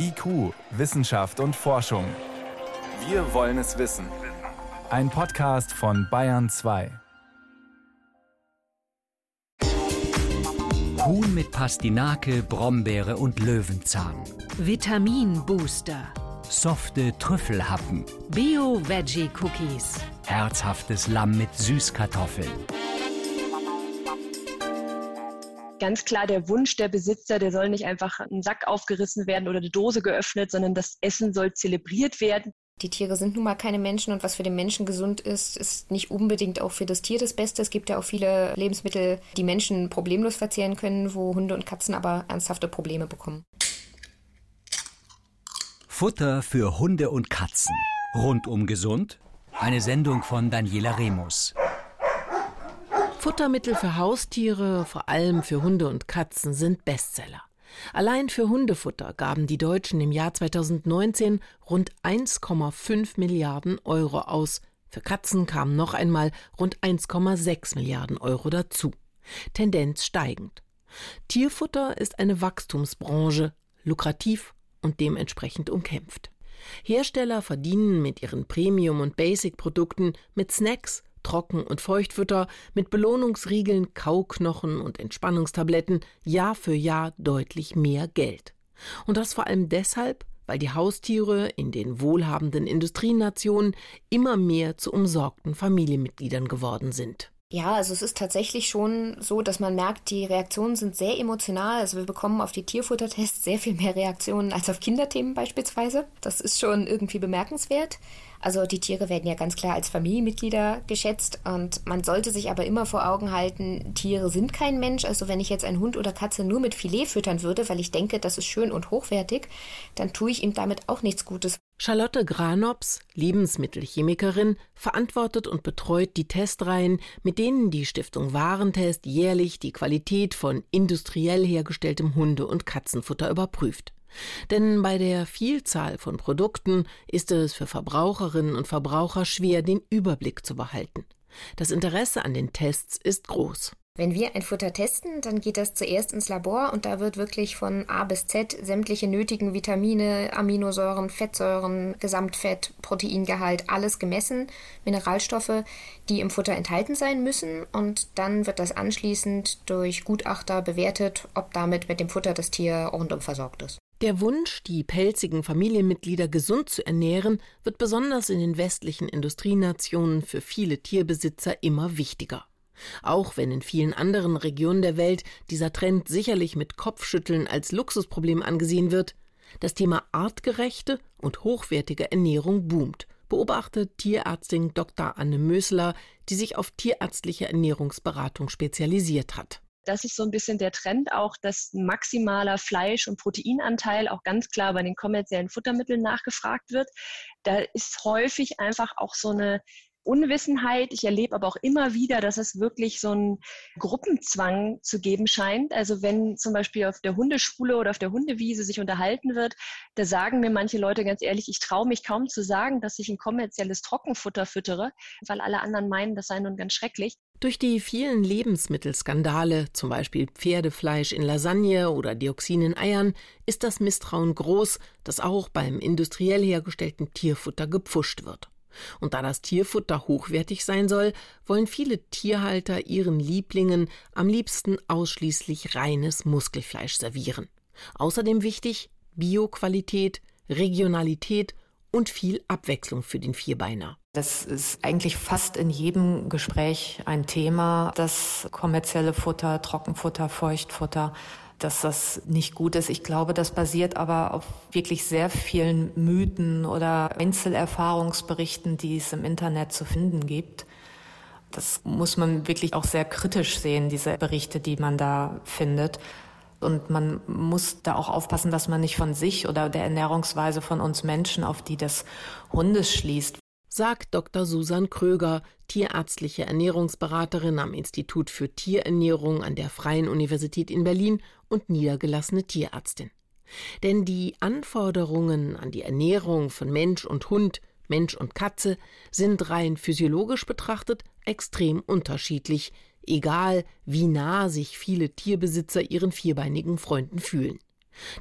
IQ, Wissenschaft und Forschung. Wir wollen es wissen. Ein Podcast von Bayern 2. Huhn mit Pastinake, Brombeere und Löwenzahn. Vitaminbooster. Softe Trüffelhappen. Bio-Veggie-Cookies. Herzhaftes Lamm mit Süßkartoffeln. Ganz klar der Wunsch der Besitzer, der soll nicht einfach ein Sack aufgerissen werden oder eine Dose geöffnet, sondern das Essen soll zelebriert werden. Die Tiere sind nun mal keine Menschen und was für den Menschen gesund ist, ist nicht unbedingt auch für das Tier das Beste. Es gibt ja auch viele Lebensmittel, die Menschen problemlos verzehren können, wo Hunde und Katzen aber ernsthafte Probleme bekommen. Futter für Hunde und Katzen. Rundum gesund. Eine Sendung von Daniela Remus. Futtermittel für Haustiere, vor allem für Hunde und Katzen, sind Bestseller. Allein für Hundefutter gaben die Deutschen im Jahr 2019 rund 1,5 Milliarden Euro aus. Für Katzen kamen noch einmal rund 1,6 Milliarden Euro dazu. Tendenz steigend. Tierfutter ist eine Wachstumsbranche, lukrativ und dementsprechend umkämpft. Hersteller verdienen mit ihren Premium- und Basic-Produkten, mit Snacks, Trocken- und Feuchtfutter, mit Belohnungsriegeln, Kauknochen und Entspannungstabletten Jahr für Jahr deutlich mehr Geld. Und das vor allem deshalb, weil die Haustiere in den wohlhabenden Industrienationen immer mehr zu umsorgten Familienmitgliedern geworden sind. Ja, also es ist tatsächlich schon so, dass man merkt, die Reaktionen sind sehr emotional. Also wir bekommen auf die Tierfuttertests sehr viel mehr Reaktionen als auf Kinderthemen beispielsweise. Das ist schon irgendwie bemerkenswert. Also die Tiere werden ja ganz klar als Familienmitglieder geschätzt und man sollte sich aber immer vor Augen halten, Tiere sind kein Mensch. Also wenn ich jetzt einen Hund oder Katze nur mit Filet füttern würde, weil ich denke, das ist schön und hochwertig, dann tue ich ihm damit auch nichts Gutes. Charlotte Granops, Lebensmittelchemikerin, verantwortet und betreut die Testreihen, mit denen die Stiftung Warentest jährlich die Qualität von industriell hergestelltem Hunde- und Katzenfutter überprüft. Denn bei der Vielzahl von Produkten ist es für Verbraucherinnen und Verbraucher schwer, den Überblick zu behalten. Das Interesse an den Tests ist groß. Wenn wir ein Futter testen, dann geht das zuerst ins Labor und da wird wirklich von A bis Z sämtliche nötigen Vitamine, Aminosäuren, Fettsäuren, Gesamtfett, Proteingehalt, alles gemessen, Mineralstoffe, die im Futter enthalten sein müssen und dann wird das anschließend durch Gutachter bewertet, ob damit mit dem Futter das Tier rundum versorgt ist. Der Wunsch, die pelzigen Familienmitglieder gesund zu ernähren, wird besonders in den westlichen Industrienationen für viele Tierbesitzer immer wichtiger. Auch wenn in vielen anderen Regionen der Welt dieser Trend sicherlich mit Kopfschütteln als Luxusproblem angesehen wird, das Thema artgerechte und hochwertige Ernährung boomt, beobachtet Tierärztin Dr. Anne Mösler, die sich auf tierärztliche Ernährungsberatung spezialisiert hat das ist so ein bisschen der Trend auch, dass maximaler Fleisch- und Proteinanteil auch ganz klar bei den kommerziellen Futtermitteln nachgefragt wird. Da ist häufig einfach auch so eine Unwissenheit. Ich erlebe aber auch immer wieder, dass es wirklich so einen Gruppenzwang zu geben scheint. Also wenn zum Beispiel auf der Hundeschule oder auf der Hundewiese sich unterhalten wird, da sagen mir manche Leute ganz ehrlich, ich traue mich kaum zu sagen, dass ich ein kommerzielles Trockenfutter füttere, weil alle anderen meinen, das sei nun ganz schrecklich. Durch die vielen Lebensmittelskandale, zum Beispiel Pferdefleisch in Lasagne oder Dioxin in Eiern, ist das Misstrauen groß, dass auch beim industriell hergestellten Tierfutter gepfuscht wird. Und da das Tierfutter hochwertig sein soll, wollen viele Tierhalter ihren Lieblingen am liebsten ausschließlich reines Muskelfleisch servieren. Außerdem wichtig Bioqualität, Regionalität und viel Abwechslung für den Vierbeiner. Das ist eigentlich fast in jedem Gespräch ein Thema, das kommerzielle Futter, Trockenfutter, Feuchtfutter dass das nicht gut ist. Ich glaube, das basiert aber auf wirklich sehr vielen Mythen oder Einzelerfahrungsberichten, die es im Internet zu finden gibt. Das muss man wirklich auch sehr kritisch sehen, diese Berichte, die man da findet. Und man muss da auch aufpassen, dass man nicht von sich oder der Ernährungsweise von uns Menschen auf die des Hundes schließt sagt Dr. Susan Kröger, tierärztliche Ernährungsberaterin am Institut für Tierernährung an der Freien Universität in Berlin und niedergelassene Tierärztin. Denn die Anforderungen an die Ernährung von Mensch und Hund, Mensch und Katze sind rein physiologisch betrachtet extrem unterschiedlich, egal wie nah sich viele Tierbesitzer ihren vierbeinigen Freunden fühlen.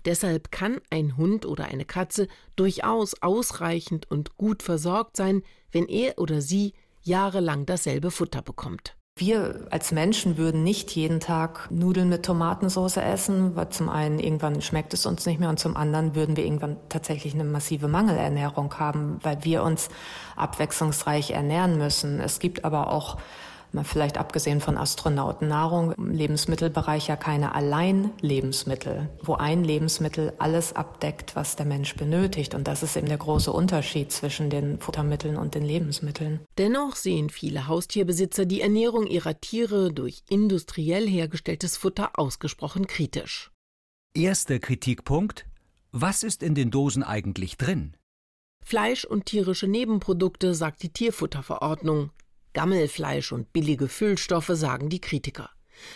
Deshalb kann ein Hund oder eine Katze durchaus ausreichend und gut versorgt sein, wenn er oder sie jahrelang dasselbe Futter bekommt. Wir als Menschen würden nicht jeden Tag Nudeln mit Tomatensauce essen, weil zum einen irgendwann schmeckt es uns nicht mehr und zum anderen würden wir irgendwann tatsächlich eine massive Mangelernährung haben, weil wir uns abwechslungsreich ernähren müssen. Es gibt aber auch vielleicht abgesehen von Astronautennahrung, im Lebensmittelbereich ja keine Allein-Lebensmittel, wo ein Lebensmittel alles abdeckt, was der Mensch benötigt. Und das ist eben der große Unterschied zwischen den Futtermitteln und den Lebensmitteln. Dennoch sehen viele Haustierbesitzer die Ernährung ihrer Tiere durch industriell hergestelltes Futter ausgesprochen kritisch. Erster Kritikpunkt. Was ist in den Dosen eigentlich drin? Fleisch und tierische Nebenprodukte, sagt die Tierfutterverordnung. Gammelfleisch und billige Füllstoffe, sagen die Kritiker.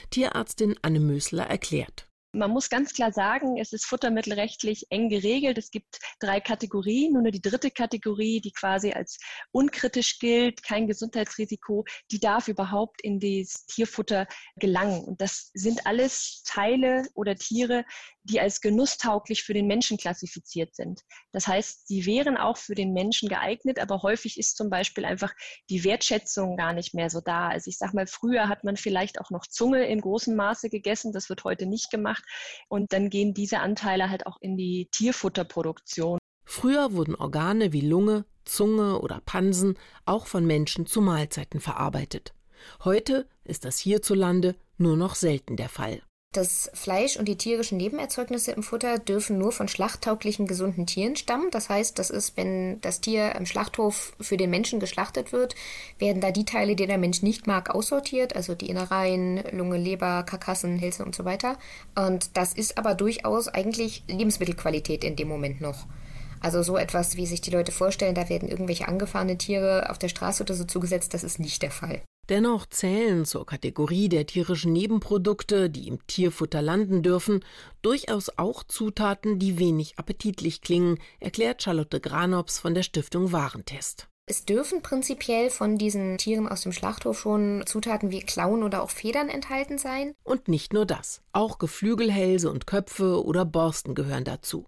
Tierärztin Anne Mösler erklärt. Man muss ganz klar sagen, es ist futtermittelrechtlich eng geregelt. Es gibt drei Kategorien. Nur die dritte Kategorie, die quasi als unkritisch gilt, kein Gesundheitsrisiko, die darf überhaupt in das Tierfutter gelangen. Und das sind alles Teile oder Tiere, die als genusstauglich für den Menschen klassifiziert sind. Das heißt, sie wären auch für den Menschen geeignet, aber häufig ist zum Beispiel einfach die Wertschätzung gar nicht mehr so da. Also ich sage mal, früher hat man vielleicht auch noch Zunge in großem Maße gegessen. Das wird heute nicht gemacht gemacht. Und dann gehen diese Anteile halt auch in die Tierfutterproduktion. Früher wurden Organe wie Lunge, Zunge oder Pansen auch von Menschen zu Mahlzeiten verarbeitet. Heute ist das hierzulande nur noch selten der Fall. Das Fleisch und die tierischen Nebenerzeugnisse im Futter dürfen nur von schlachttauglichen gesunden Tieren stammen. Das heißt, das ist, wenn das Tier im Schlachthof für den Menschen geschlachtet wird, werden da die Teile, die der Mensch nicht mag, aussortiert, also die Innereien, Lunge, Leber, Karkassen, Hälse und so weiter. Und das ist aber durchaus eigentlich Lebensmittelqualität in dem Moment noch. Also so etwas, wie sich die Leute vorstellen, da werden irgendwelche angefahrene Tiere auf der Straße oder so zugesetzt, das ist nicht der Fall. Dennoch zählen zur Kategorie der tierischen Nebenprodukte, die im Tierfutter landen dürfen, durchaus auch Zutaten, die wenig appetitlich klingen, erklärt Charlotte Granops von der Stiftung Warentest. Es dürfen prinzipiell von diesen Tieren aus dem Schlachthof schon Zutaten wie Klauen oder auch Federn enthalten sein. Und nicht nur das. Auch Geflügelhälse und Köpfe oder Borsten gehören dazu.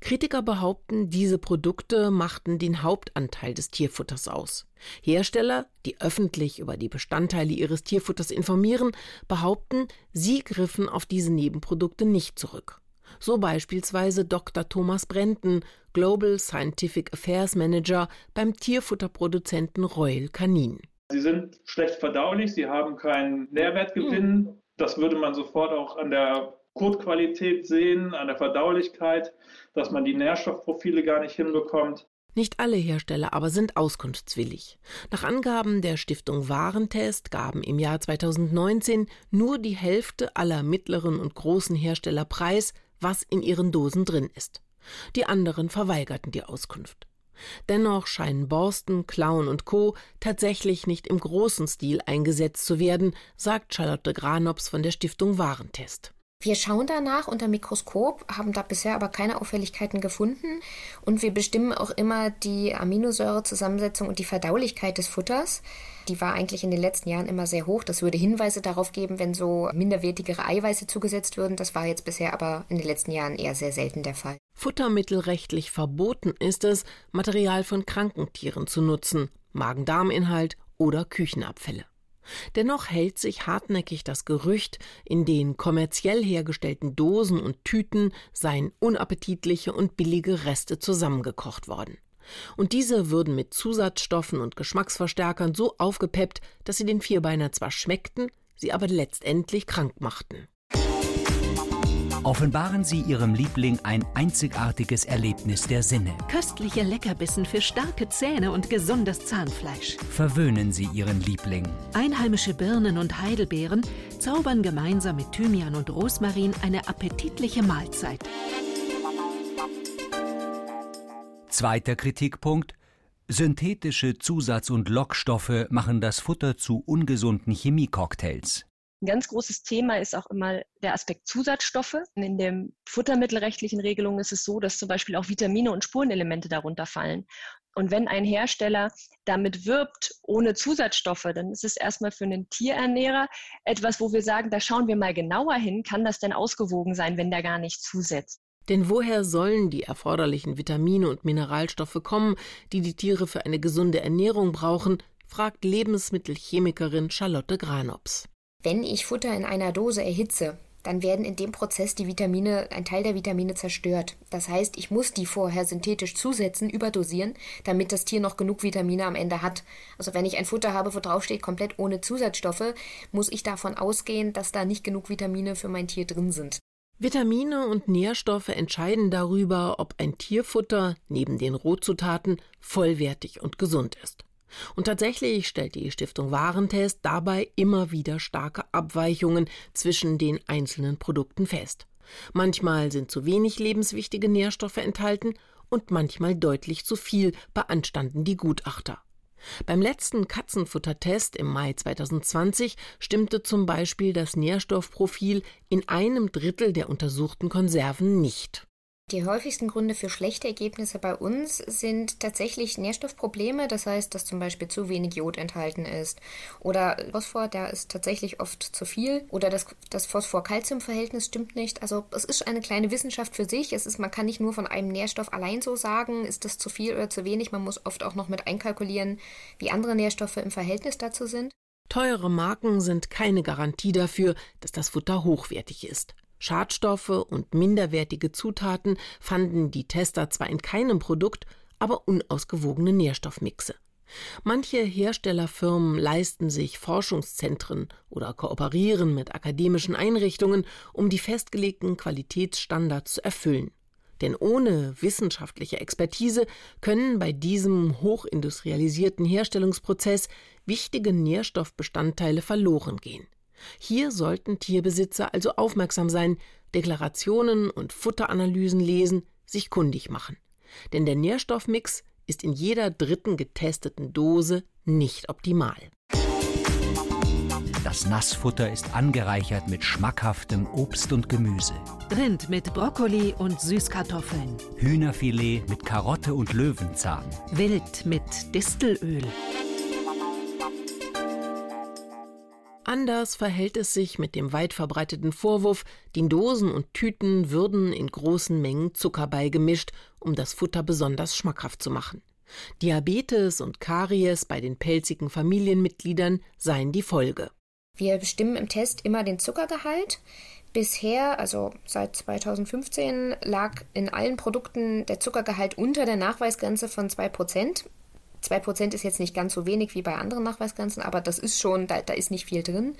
Kritiker behaupten, diese Produkte machten den Hauptanteil des Tierfutters aus. Hersteller, die öffentlich über die Bestandteile ihres Tierfutters informieren, behaupten, sie griffen auf diese Nebenprodukte nicht zurück. So beispielsweise Dr. Thomas Brenten, Global Scientific Affairs Manager beim Tierfutterproduzenten Royal Canin. Sie sind schlecht verdaulich, sie haben keinen Nährwertgewinn. Hm. Das würde man sofort auch an der Kotqualität sehen, an der Verdaulichkeit, dass man die Nährstoffprofile gar nicht hinbekommt. Nicht alle Hersteller aber sind auskunftswillig. Nach Angaben der Stiftung Warentest gaben im Jahr 2019 nur die Hälfte aller mittleren und großen Hersteller preis, was in ihren Dosen drin ist. Die anderen verweigerten die Auskunft. Dennoch scheinen Borsten, Klauen und Co. tatsächlich nicht im großen Stil eingesetzt zu werden, sagt Charlotte Granops von der Stiftung Warentest. Wir schauen danach unter Mikroskop, haben da bisher aber keine Auffälligkeiten gefunden und wir bestimmen auch immer die Aminosäurezusammensetzung und die Verdaulichkeit des Futters. Die war eigentlich in den letzten Jahren immer sehr hoch. Das würde Hinweise darauf geben, wenn so minderwertigere Eiweiße zugesetzt würden. Das war jetzt bisher aber in den letzten Jahren eher sehr selten der Fall. Futtermittelrechtlich verboten ist es, Material von Krankentieren zu nutzen, Magen-Darm-Inhalt oder Küchenabfälle. Dennoch hält sich hartnäckig das Gerücht, in den kommerziell hergestellten Dosen und Tüten seien unappetitliche und billige Reste zusammengekocht worden. Und diese würden mit Zusatzstoffen und Geschmacksverstärkern so aufgepeppt, dass sie den Vierbeiner zwar schmeckten, sie aber letztendlich krank machten. Offenbaren Sie Ihrem Liebling ein einzigartiges Erlebnis der Sinne. Köstliche Leckerbissen für starke Zähne und gesundes Zahnfleisch. Verwöhnen Sie Ihren Liebling. Einheimische Birnen und Heidelbeeren zaubern gemeinsam mit Thymian und Rosmarin eine appetitliche Mahlzeit. Zweiter Kritikpunkt. Synthetische Zusatz- und Lockstoffe machen das Futter zu ungesunden Chemiecocktails. Ein ganz großes Thema ist auch immer der Aspekt Zusatzstoffe. In den futtermittelrechtlichen Regelungen ist es so, dass zum Beispiel auch Vitamine und Spurenelemente darunter fallen. Und wenn ein Hersteller damit wirbt, ohne Zusatzstoffe, dann ist es erstmal für einen Tierernährer etwas, wo wir sagen, da schauen wir mal genauer hin, kann das denn ausgewogen sein, wenn der gar nicht zusetzt. Denn woher sollen die erforderlichen Vitamine und Mineralstoffe kommen, die die Tiere für eine gesunde Ernährung brauchen, fragt Lebensmittelchemikerin Charlotte Granops. Wenn ich Futter in einer Dose erhitze, dann werden in dem Prozess die Vitamine, ein Teil der Vitamine zerstört. Das heißt, ich muss die vorher synthetisch zusetzen, überdosieren, damit das Tier noch genug Vitamine am Ende hat. Also wenn ich ein Futter habe, wo draufsteht komplett ohne Zusatzstoffe, muss ich davon ausgehen, dass da nicht genug Vitamine für mein Tier drin sind. Vitamine und Nährstoffe entscheiden darüber, ob ein Tierfutter neben den Rohzutaten vollwertig und gesund ist. Und tatsächlich stellt die Stiftung Warentest dabei immer wieder starke Abweichungen zwischen den einzelnen Produkten fest. Manchmal sind zu wenig lebenswichtige Nährstoffe enthalten und manchmal deutlich zu viel, beanstanden die Gutachter. Beim letzten Katzenfuttertest im Mai 2020 stimmte zum Beispiel das Nährstoffprofil in einem Drittel der untersuchten Konserven nicht. Die häufigsten Gründe für schlechte Ergebnisse bei uns sind tatsächlich Nährstoffprobleme, das heißt, dass zum Beispiel zu wenig Jod enthalten ist. Oder Phosphor, da ist tatsächlich oft zu viel. Oder das, das Phosphor-Calcium-Verhältnis stimmt nicht. Also es ist eine kleine Wissenschaft für sich. Es ist, man kann nicht nur von einem Nährstoff allein so sagen, ist das zu viel oder zu wenig. Man muss oft auch noch mit einkalkulieren, wie andere Nährstoffe im Verhältnis dazu sind. Teure Marken sind keine Garantie dafür, dass das Futter hochwertig ist. Schadstoffe und minderwertige Zutaten fanden die Tester zwar in keinem Produkt, aber unausgewogene Nährstoffmixe. Manche Herstellerfirmen leisten sich Forschungszentren oder kooperieren mit akademischen Einrichtungen, um die festgelegten Qualitätsstandards zu erfüllen. Denn ohne wissenschaftliche Expertise können bei diesem hochindustrialisierten Herstellungsprozess wichtige Nährstoffbestandteile verloren gehen. Hier sollten Tierbesitzer also aufmerksam sein, Deklarationen und Futteranalysen lesen, sich kundig machen. Denn der Nährstoffmix ist in jeder dritten getesteten Dose nicht optimal. Das Nassfutter ist angereichert mit schmackhaftem Obst und Gemüse. Rind mit Brokkoli und Süßkartoffeln. Hühnerfilet mit Karotte und Löwenzahn. Wild mit Distelöl. Anders verhält es sich mit dem weit verbreiteten Vorwurf, den Dosen und Tüten würden in großen Mengen Zucker beigemischt, um das Futter besonders schmackhaft zu machen. Diabetes und Karies bei den pelzigen Familienmitgliedern seien die Folge. Wir bestimmen im Test immer den Zuckergehalt. Bisher, also seit 2015, lag in allen Produkten der Zuckergehalt unter der Nachweisgrenze von 2%. 2% ist jetzt nicht ganz so wenig wie bei anderen Nachweisgrenzen, aber das ist schon, da, da ist nicht viel drin.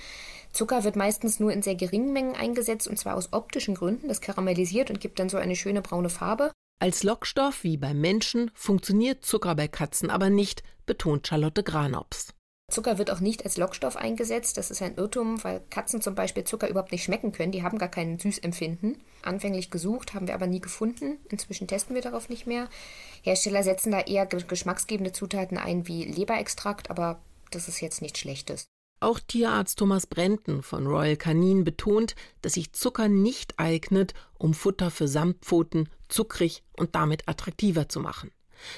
Zucker wird meistens nur in sehr geringen Mengen eingesetzt und zwar aus optischen Gründen. Das karamellisiert und gibt dann so eine schöne braune Farbe. Als Lockstoff wie beim Menschen funktioniert Zucker bei Katzen aber nicht, betont Charlotte Granops. Zucker wird auch nicht als Lockstoff eingesetzt. Das ist ein Irrtum, weil Katzen zum Beispiel Zucker überhaupt nicht schmecken können. Die haben gar kein Süßempfinden. Anfänglich gesucht, haben wir aber nie gefunden. Inzwischen testen wir darauf nicht mehr. Hersteller setzen da eher geschmacksgebende Zutaten ein wie Leberextrakt, aber das ist jetzt nichts Schlechtes. Auch Tierarzt Thomas Brenten von Royal Canin betont, dass sich Zucker nicht eignet, um Futter für Samtpfoten zuckrig und damit attraktiver zu machen.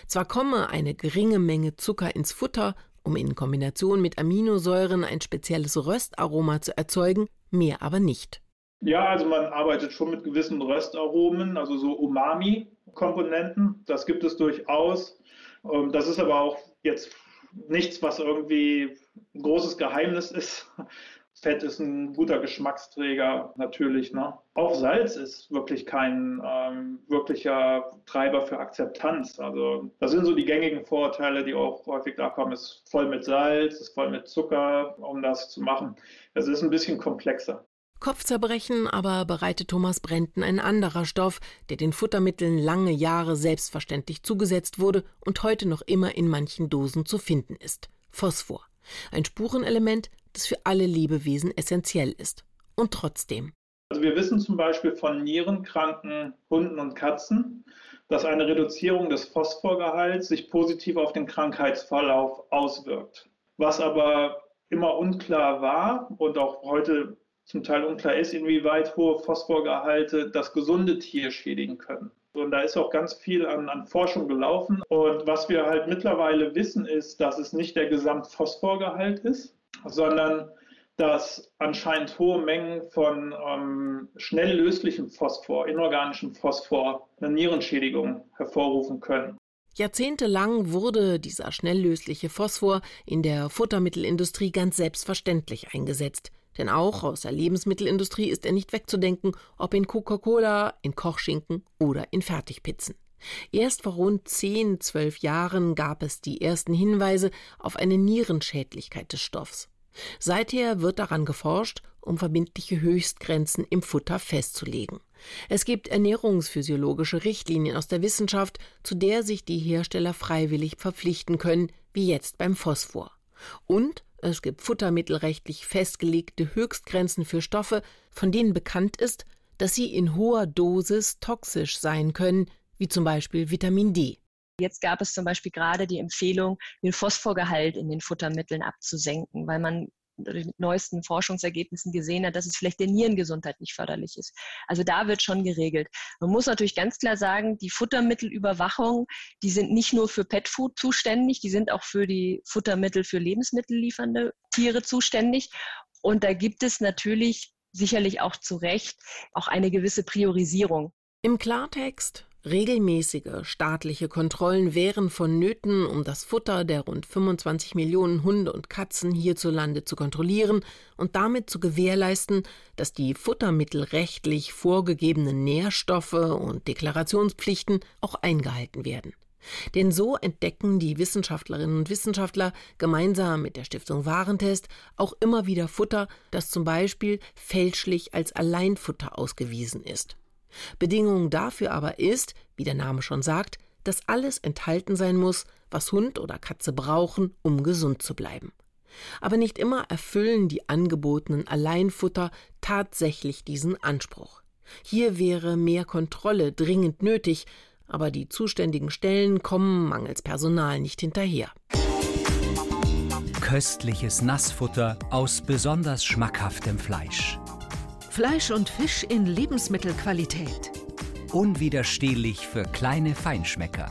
Zwar komme eine geringe Menge Zucker ins Futter, um in Kombination mit Aminosäuren ein spezielles Röstaroma zu erzeugen, mehr aber nicht. Ja, also man arbeitet schon mit gewissen Röstaromen, also so Umami-Komponenten. Das gibt es durchaus. Ähm, das ist aber auch jetzt nichts, was irgendwie ein großes Geheimnis ist. Fett ist ein guter Geschmacksträger natürlich. Ne? Auch Salz ist wirklich kein ähm, wirklicher Treiber für Akzeptanz. Also das sind so die gängigen Vorurteile, die auch häufig da kommen. Es ist voll mit Salz, ist voll mit Zucker, um das zu machen. Es ist ein bisschen komplexer. Kopfzerbrechen aber bereitet Thomas Brenten ein anderer Stoff, der den Futtermitteln lange Jahre selbstverständlich zugesetzt wurde und heute noch immer in manchen Dosen zu finden ist. Phosphor. Ein Spurenelement, das für alle Lebewesen essentiell ist. Und trotzdem. Also wir wissen zum Beispiel von nierenkranken Hunden und Katzen, dass eine Reduzierung des Phosphorgehalts sich positiv auf den Krankheitsverlauf auswirkt. Was aber immer unklar war und auch heute zum Teil unklar ist, inwieweit hohe Phosphorgehalte das gesunde Tier schädigen können. Und da ist auch ganz viel an, an, Forschung gelaufen. Und was wir halt mittlerweile wissen, ist, dass es nicht der Gesamtphosphorgehalt ist, sondern dass anscheinend hohe Mengen von ähm, schnell löslichem Phosphor, inorganischem Phosphor, eine Nierenschädigung hervorrufen können. Jahrzehntelang wurde dieser schnelllösliche Phosphor in der Futtermittelindustrie ganz selbstverständlich eingesetzt. Denn auch aus der Lebensmittelindustrie ist er nicht wegzudenken, ob in Coca-Cola, in Kochschinken oder in Fertigpizzen. Erst vor rund zehn, zwölf Jahren gab es die ersten Hinweise auf eine Nierenschädlichkeit des Stoffs. Seither wird daran geforscht, um verbindliche Höchstgrenzen im Futter festzulegen. Es gibt ernährungsphysiologische Richtlinien aus der Wissenschaft, zu der sich die Hersteller freiwillig verpflichten können, wie jetzt beim Phosphor. Und es gibt futtermittelrechtlich festgelegte Höchstgrenzen für Stoffe, von denen bekannt ist, dass sie in hoher Dosis toxisch sein können, wie zum Beispiel Vitamin D. Jetzt gab es zum Beispiel gerade die Empfehlung, den Phosphorgehalt in den Futtermitteln abzusenken, weil man mit neuesten Forschungsergebnissen gesehen hat, dass es vielleicht der Nierengesundheit nicht förderlich ist. Also da wird schon geregelt. Man muss natürlich ganz klar sagen, die Futtermittelüberwachung, die sind nicht nur für Petfood zuständig, die sind auch für die Futtermittel für lebensmittelliefernde Tiere zuständig. Und da gibt es natürlich sicherlich auch zu Recht auch eine gewisse Priorisierung. Im Klartext, Regelmäßige staatliche Kontrollen wären vonnöten, um das Futter der rund 25 Millionen Hunde und Katzen hierzulande zu kontrollieren und damit zu gewährleisten, dass die futtermittelrechtlich vorgegebenen Nährstoffe und Deklarationspflichten auch eingehalten werden. Denn so entdecken die Wissenschaftlerinnen und Wissenschaftler gemeinsam mit der Stiftung Warentest auch immer wieder Futter, das zum Beispiel fälschlich als Alleinfutter ausgewiesen ist. Bedingung dafür aber ist, wie der Name schon sagt, dass alles enthalten sein muss, was Hund oder Katze brauchen, um gesund zu bleiben. Aber nicht immer erfüllen die angebotenen Alleinfutter tatsächlich diesen Anspruch. Hier wäre mehr Kontrolle dringend nötig, aber die zuständigen Stellen kommen mangels Personal nicht hinterher. Köstliches Nassfutter aus besonders schmackhaftem Fleisch. Fleisch und Fisch in Lebensmittelqualität. Unwiderstehlich für kleine Feinschmecker.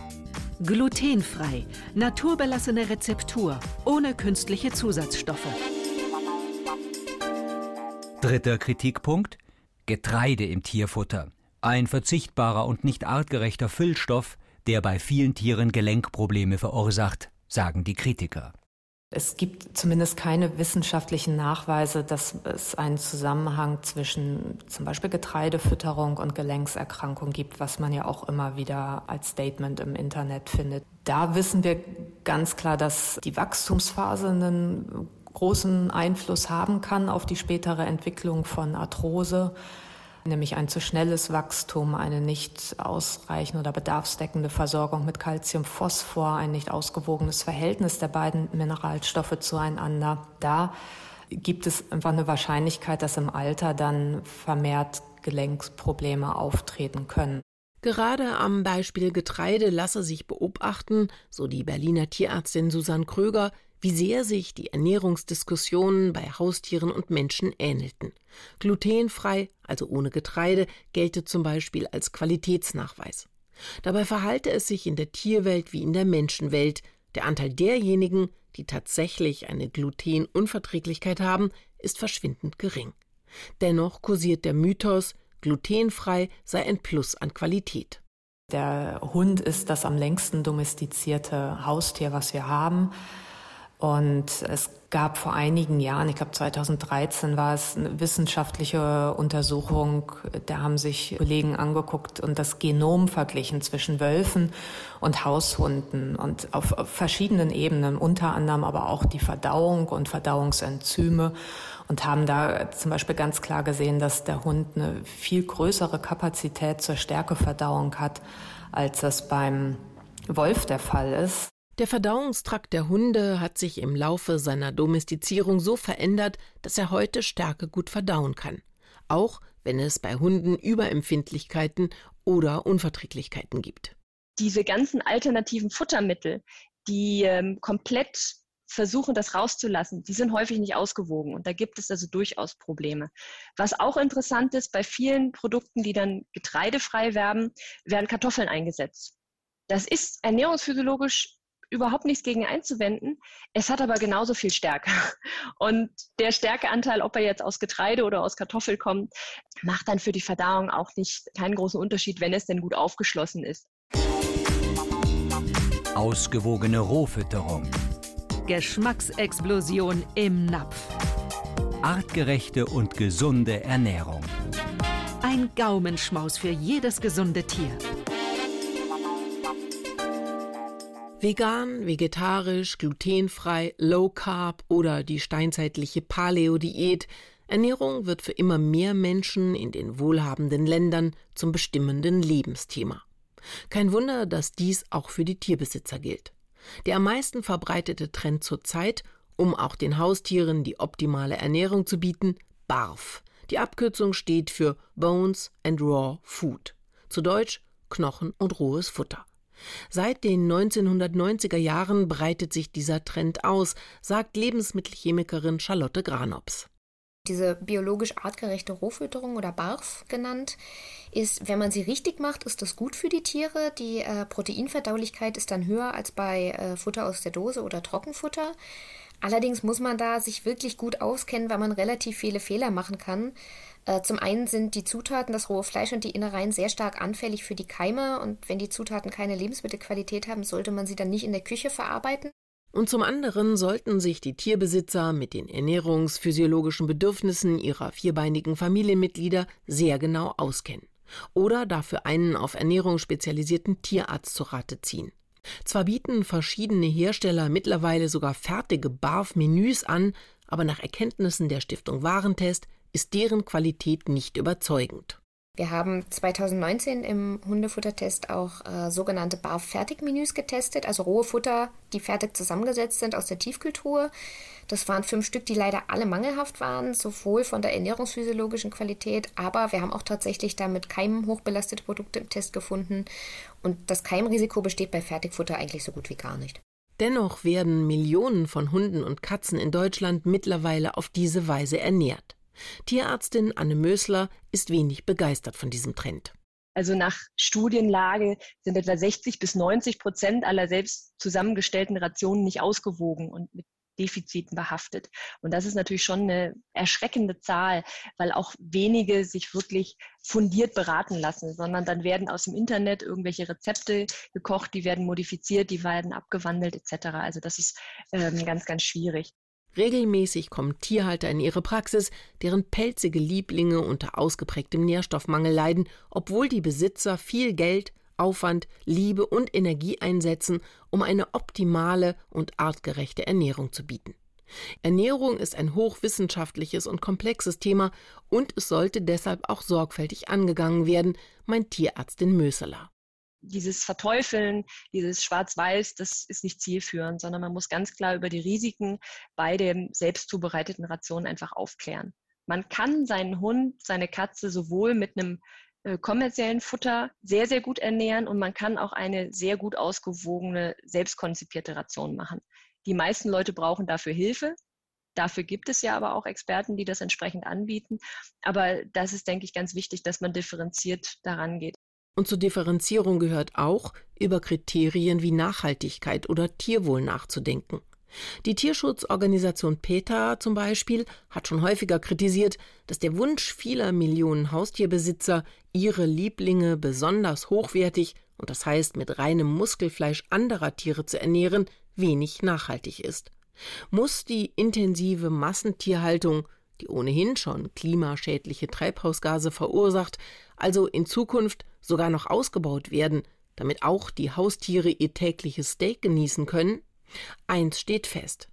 Glutenfrei, naturbelassene Rezeptur, ohne künstliche Zusatzstoffe. Dritter Kritikpunkt: Getreide im Tierfutter. Ein verzichtbarer und nicht artgerechter Füllstoff, der bei vielen Tieren Gelenkprobleme verursacht, sagen die Kritiker. Es gibt zumindest keine wissenschaftlichen Nachweise, dass es einen Zusammenhang zwischen zum Beispiel Getreidefütterung und Gelenkserkrankung gibt, was man ja auch immer wieder als Statement im Internet findet. Da wissen wir ganz klar, dass die Wachstumsphase einen großen Einfluss haben kann auf die spätere Entwicklung von Arthrose nämlich ein zu schnelles Wachstum, eine nicht ausreichende oder bedarfsdeckende Versorgung mit Calcium, Phosphor, ein nicht ausgewogenes Verhältnis der beiden Mineralstoffe zueinander. Da gibt es einfach eine Wahrscheinlichkeit, dass im Alter dann vermehrt Gelenksprobleme auftreten können. Gerade am Beispiel Getreide lasse sich beobachten, so die Berliner Tierärztin Susanne Kröger, wie sehr sich die Ernährungsdiskussionen bei Haustieren und Menschen ähnelten. Glutenfrei, also ohne Getreide, gelte zum Beispiel als Qualitätsnachweis. Dabei verhalte es sich in der Tierwelt wie in der Menschenwelt. Der Anteil derjenigen, die tatsächlich eine Glutenunverträglichkeit haben, ist verschwindend gering. Dennoch kursiert der Mythos, glutenfrei sei ein Plus an Qualität. Der Hund ist das am längsten domestizierte Haustier, was wir haben. Und es gab vor einigen Jahren, ich glaube 2013 war es eine wissenschaftliche Untersuchung, da haben sich Kollegen angeguckt und das Genom verglichen zwischen Wölfen und Haushunden und auf, auf verschiedenen Ebenen, unter anderem aber auch die Verdauung und Verdauungsenzyme und haben da zum Beispiel ganz klar gesehen, dass der Hund eine viel größere Kapazität zur Stärkeverdauung hat, als das beim Wolf der Fall ist. Der Verdauungstrakt der Hunde hat sich im Laufe seiner Domestizierung so verändert, dass er heute Stärke gut verdauen kann, auch wenn es bei Hunden Überempfindlichkeiten oder Unverträglichkeiten gibt. Diese ganzen alternativen Futtermittel, die ähm, komplett versuchen, das rauszulassen, die sind häufig nicht ausgewogen und da gibt es also durchaus Probleme. Was auch interessant ist, bei vielen Produkten, die dann getreidefrei werben, werden Kartoffeln eingesetzt. Das ist ernährungsphysiologisch überhaupt nichts gegen einzuwenden. Es hat aber genauso viel Stärke. Und der Stärkeanteil, ob er jetzt aus Getreide oder aus Kartoffel kommt, macht dann für die Verdauung auch nicht keinen großen Unterschied, wenn es denn gut aufgeschlossen ist. Ausgewogene Rohfütterung. Geschmacksexplosion im Napf. Artgerechte und gesunde Ernährung. Ein Gaumenschmaus für jedes gesunde Tier. Vegan, vegetarisch, glutenfrei, low carb oder die steinzeitliche Paleo-Diät. Ernährung wird für immer mehr Menschen in den wohlhabenden Ländern zum bestimmenden Lebensthema. Kein Wunder, dass dies auch für die Tierbesitzer gilt. Der am meisten verbreitete Trend zurzeit, um auch den Haustieren die optimale Ernährung zu bieten, BARF. Die Abkürzung steht für Bones and Raw Food. Zu Deutsch Knochen und rohes Futter. Seit den 1990er Jahren breitet sich dieser Trend aus, sagt Lebensmittelchemikerin Charlotte Granops. Diese biologisch artgerechte Rohfütterung oder BARF genannt, ist, wenn man sie richtig macht, ist das gut für die Tiere. Die äh, Proteinverdaulichkeit ist dann höher als bei äh, Futter aus der Dose oder Trockenfutter. Allerdings muss man da sich wirklich gut auskennen, weil man relativ viele Fehler machen kann. Äh, zum einen sind die Zutaten, das rohe Fleisch und die Innereien sehr stark anfällig für die Keime und wenn die Zutaten keine Lebensmittelqualität haben, sollte man sie dann nicht in der Küche verarbeiten. Und zum anderen sollten sich die Tierbesitzer mit den ernährungsphysiologischen Bedürfnissen ihrer vierbeinigen Familienmitglieder sehr genau auskennen oder dafür einen auf Ernährung spezialisierten Tierarzt zu Rate ziehen. Zwar bieten verschiedene Hersteller mittlerweile sogar fertige BARF-Menüs an, aber nach Erkenntnissen der Stiftung Warentest ist deren Qualität nicht überzeugend. Wir haben 2019 im Hundefuttertest auch äh, sogenannte Bar-Fertig-Menüs getestet, also rohe Futter, die fertig zusammengesetzt sind aus der Tiefkühltruhe. Das waren fünf Stück, die leider alle mangelhaft waren, sowohl von der ernährungsphysiologischen Qualität, aber wir haben auch tatsächlich damit Keimen hochbelastete Produkte im Test gefunden. Und das Keimrisiko besteht bei Fertigfutter eigentlich so gut wie gar nicht. Dennoch werden Millionen von Hunden und Katzen in Deutschland mittlerweile auf diese Weise ernährt. Tierärztin Anne Mösler ist wenig begeistert von diesem Trend. Also nach Studienlage sind etwa 60 bis 90 Prozent aller selbst zusammengestellten Rationen nicht ausgewogen und mit Defiziten behaftet. Und das ist natürlich schon eine erschreckende Zahl, weil auch wenige sich wirklich fundiert beraten lassen, sondern dann werden aus dem Internet irgendwelche Rezepte gekocht, die werden modifiziert, die werden abgewandelt etc. Also das ist ähm, ganz, ganz schwierig. Regelmäßig kommen Tierhalter in ihre Praxis, deren pelzige Lieblinge unter ausgeprägtem Nährstoffmangel leiden, obwohl die Besitzer viel Geld, Aufwand, Liebe und Energie einsetzen, um eine optimale und artgerechte Ernährung zu bieten. Ernährung ist ein hochwissenschaftliches und komplexes Thema und es sollte deshalb auch sorgfältig angegangen werden, meint Tierärztin Möseler dieses Verteufeln, dieses Schwarz-Weiß, das ist nicht zielführend, sondern man muss ganz klar über die Risiken bei dem selbst zubereiteten Ration einfach aufklären. Man kann seinen Hund, seine Katze sowohl mit einem äh, kommerziellen Futter sehr, sehr gut ernähren und man kann auch eine sehr gut ausgewogene, selbstkonzipierte Ration machen. Die meisten Leute brauchen dafür Hilfe. Dafür gibt es ja aber auch Experten, die das entsprechend anbieten. Aber das ist, denke ich, ganz wichtig, dass man differenziert daran geht. Und zur Differenzierung gehört auch, über Kriterien wie Nachhaltigkeit oder Tierwohl nachzudenken. Die Tierschutzorganisation PETA zum Beispiel hat schon häufiger kritisiert, dass der Wunsch vieler Millionen Haustierbesitzer, ihre Lieblinge besonders hochwertig und das heißt mit reinem Muskelfleisch anderer Tiere zu ernähren, wenig nachhaltig ist. Muss die intensive Massentierhaltung, die ohnehin schon klimaschädliche Treibhausgase verursacht, also in Zukunft sogar noch ausgebaut werden, damit auch die Haustiere ihr tägliches Steak genießen können? Eins steht fest.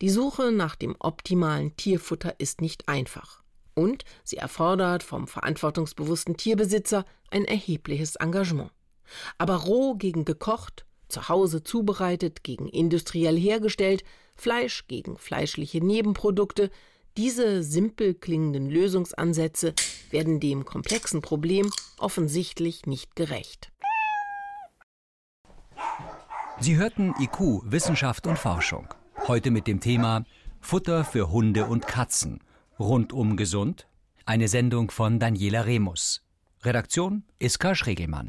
Die Suche nach dem optimalen Tierfutter ist nicht einfach. Und sie erfordert vom verantwortungsbewussten Tierbesitzer ein erhebliches Engagement. Aber roh gegen gekocht, zu Hause zubereitet gegen industriell hergestellt, Fleisch gegen fleischliche Nebenprodukte, diese simpel klingenden Lösungsansätze werden dem komplexen Problem offensichtlich nicht gerecht. Sie hörten IQ, Wissenschaft und Forschung. Heute mit dem Thema Futter für Hunde und Katzen. Rundum gesund. Eine Sendung von Daniela Remus. Redaktion Iska Schregelmann.